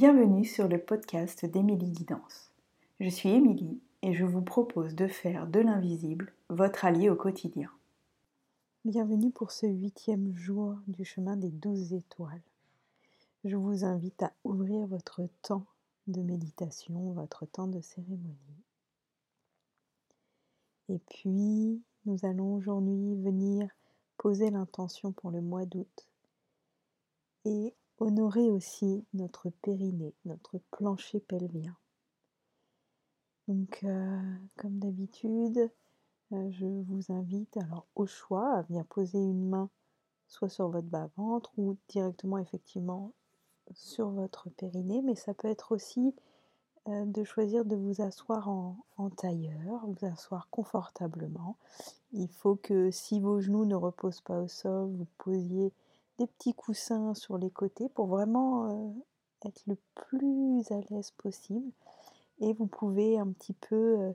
Bienvenue sur le podcast d'Émilie Guidance. Je suis Émilie et je vous propose de faire de l'invisible votre allié au quotidien. Bienvenue pour ce huitième jour du chemin des douze étoiles. Je vous invite à ouvrir votre temps de méditation, votre temps de cérémonie. Et puis, nous allons aujourd'hui venir poser l'intention pour le mois d'août et honorer aussi notre périnée, notre plancher pelvien. Donc, euh, comme d'habitude, euh, je vous invite alors au choix à venir poser une main soit sur votre bas-ventre ou directement effectivement sur votre périnée, mais ça peut être aussi euh, de choisir de vous asseoir en, en, tailleur, vous asseoir confortablement. Il faut que si vos genoux ne reposent pas au sol, vous posiez petits coussins sur les côtés pour vraiment euh, être le plus à l'aise possible. Et vous pouvez un petit peu euh,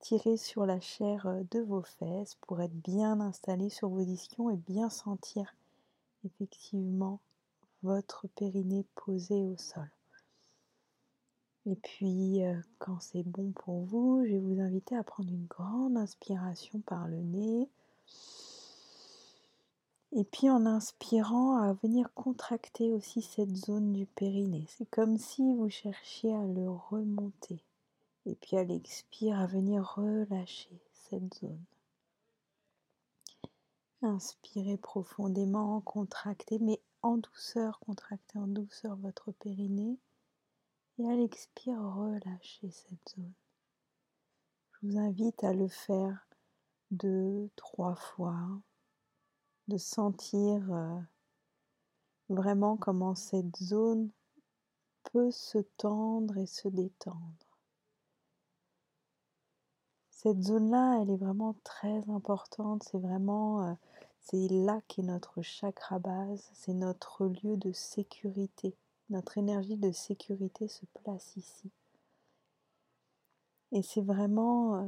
tirer sur la chair euh, de vos fesses pour être bien installé sur vos ischions et bien sentir effectivement votre périnée posé au sol. Et puis, quand c'est bon pour vous, je vais vous inviter à prendre une grande inspiration par le nez. Et puis en inspirant, à venir contracter aussi cette zone du périnée. C'est comme si vous cherchiez à le remonter. Et puis à l'expire, à venir relâcher cette zone. Inspirez profondément, contractez, mais en douceur, contractez en douceur votre périnée. Et à l'expire, relâchez cette zone. Je vous invite à le faire deux, trois fois de sentir euh, vraiment comment cette zone peut se tendre et se détendre. Cette zone-là, elle est vraiment très importante. C'est vraiment, euh, c'est là qu'est notre chakra base. C'est notre lieu de sécurité. Notre énergie de sécurité se place ici. Et c'est vraiment euh,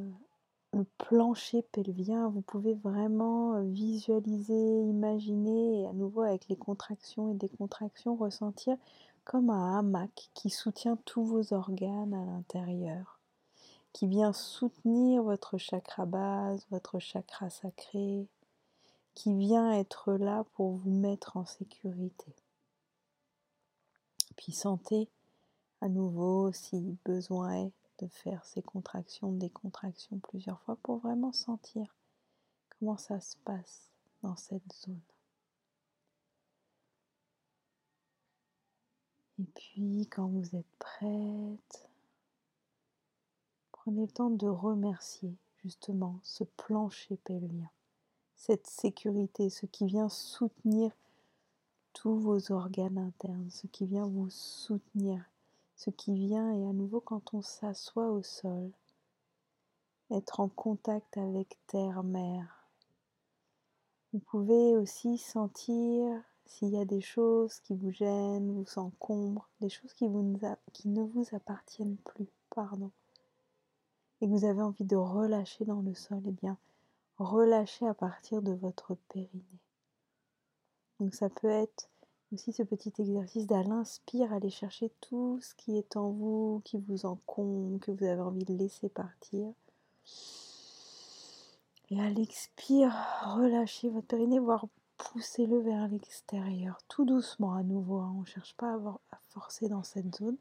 le plancher pelvien, vous pouvez vraiment visualiser, imaginer, et à nouveau avec les contractions et décontractions, ressentir comme un hamac qui soutient tous vos organes à l'intérieur, qui vient soutenir votre chakra base, votre chakra sacré, qui vient être là pour vous mettre en sécurité. Puis sentez à nouveau si besoin est de faire ces contractions, des contractions plusieurs fois pour vraiment sentir comment ça se passe dans cette zone. Et puis quand vous êtes prête, prenez le temps de remercier justement ce plancher pelvien, cette sécurité, ce qui vient soutenir tous vos organes internes, ce qui vient vous soutenir qui vient et à nouveau quand on s'assoit au sol, être en contact avec terre-mer. Vous pouvez aussi sentir s'il y a des choses qui vous gênent, vous encombrent, des choses qui, vous, qui ne vous appartiennent plus, pardon, et que vous avez envie de relâcher dans le sol, eh bien, relâchez à partir de votre périnée. Donc ça peut être aussi ce petit exercice d'à l'inspire, aller chercher tout ce qui est en vous, qui vous encombre, que vous avez envie de laisser partir. Et à l'expire, relâchez votre périnée, voire poussez-le vers l'extérieur, tout doucement à nouveau. Hein. On ne cherche pas à, à forcer dans cette zone,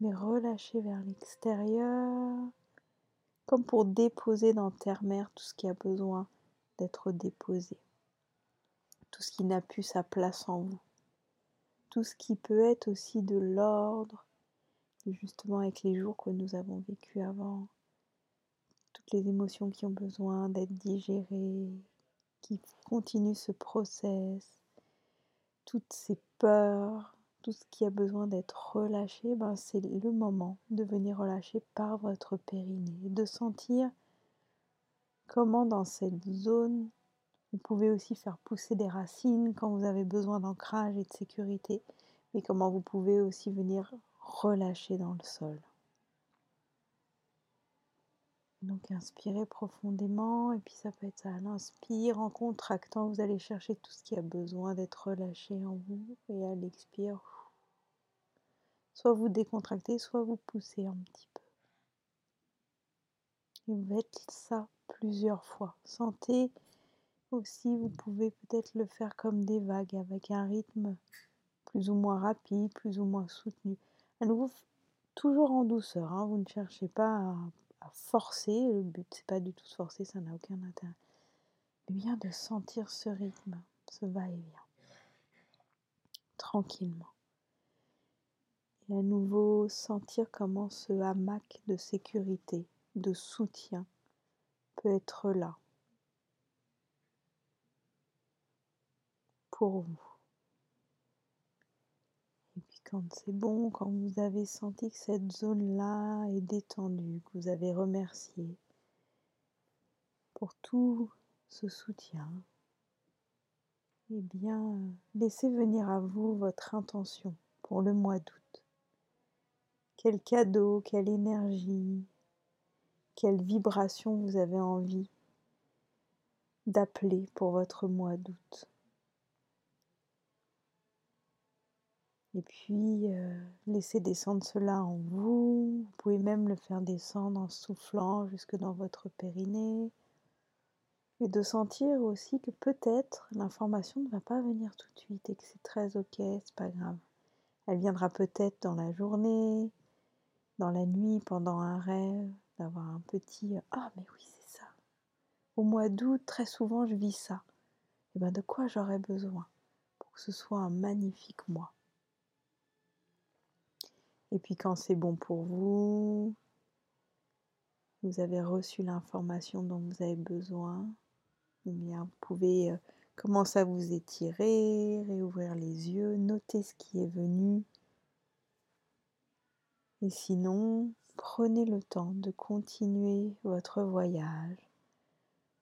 mais relâchez vers l'extérieur, comme pour déposer dans terre-mer tout ce qui a besoin d'être déposé, tout ce qui n'a plus sa place en vous tout ce qui peut être aussi de l'ordre, justement avec les jours que nous avons vécus avant, toutes les émotions qui ont besoin d'être digérées, qui continuent ce process, toutes ces peurs, tout ce qui a besoin d'être relâché, ben c'est le moment de venir relâcher par votre périnée, de sentir comment dans cette zone vous pouvez aussi faire pousser des racines quand vous avez besoin d'ancrage et de sécurité, mais comment vous pouvez aussi venir relâcher dans le sol. Donc inspirez profondément et puis ça peut être ça. À l'inspire, en contractant, vous allez chercher tout ce qui a besoin d'être relâché en vous et à l'expire, Soit vous décontractez, soit vous poussez un petit peu. Et vous faites ça plusieurs fois. Sentez aussi, vous pouvez peut-être le faire comme des vagues avec un rythme plus ou moins rapide, plus ou moins soutenu. À nouveau, toujours en douceur. Hein. Vous ne cherchez pas à, forcer. Le but, c'est pas du tout de forcer, ça n'a aucun intérêt. Mais bien de sentir ce rythme, ce va-et-vient, tranquillement. Et à nouveau, sentir comment ce hamac de sécurité, de soutien peut être là vous. Et puis quand c'est bon, quand vous avez senti que cette zone-là est détendue, que vous avez remercié pour tout ce soutien, eh bien, laissez venir à vous votre intention pour le mois d'août. Quel cadeau, quelle énergie, quelle vibration vous avez envie d'appeler pour votre mois d'août. Et puis, euh, laissez descendre cela en vous. Vous pouvez même le faire descendre en soufflant jusque dans votre périnée. Et de sentir aussi que peut-être l'information ne va pas venir tout de suite et que c'est très ok, c'est pas grave. Elle viendra peut-être dans la journée, dans la nuit, pendant un rêve, d'avoir un petit Ah, mais oui, c'est ça. Au mois d'août, très souvent, je vis ça. Et eh bien, de quoi j'aurais besoin pour que ce soit un magnifique mois? Et puis, quand c'est bon pour vous, vous avez reçu l'information dont vous avez besoin, bien, vous pouvez euh, commencer à vous étirer, réouvrir les yeux, noter ce qui est venu. Et sinon, prenez le temps de continuer votre voyage.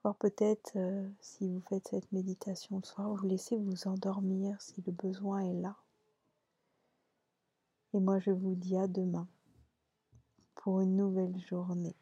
Voire peut-être, euh, si vous faites cette méditation le soir, vous laissez vous endormir si le besoin est là. Et moi, je vous dis à demain pour une nouvelle journée.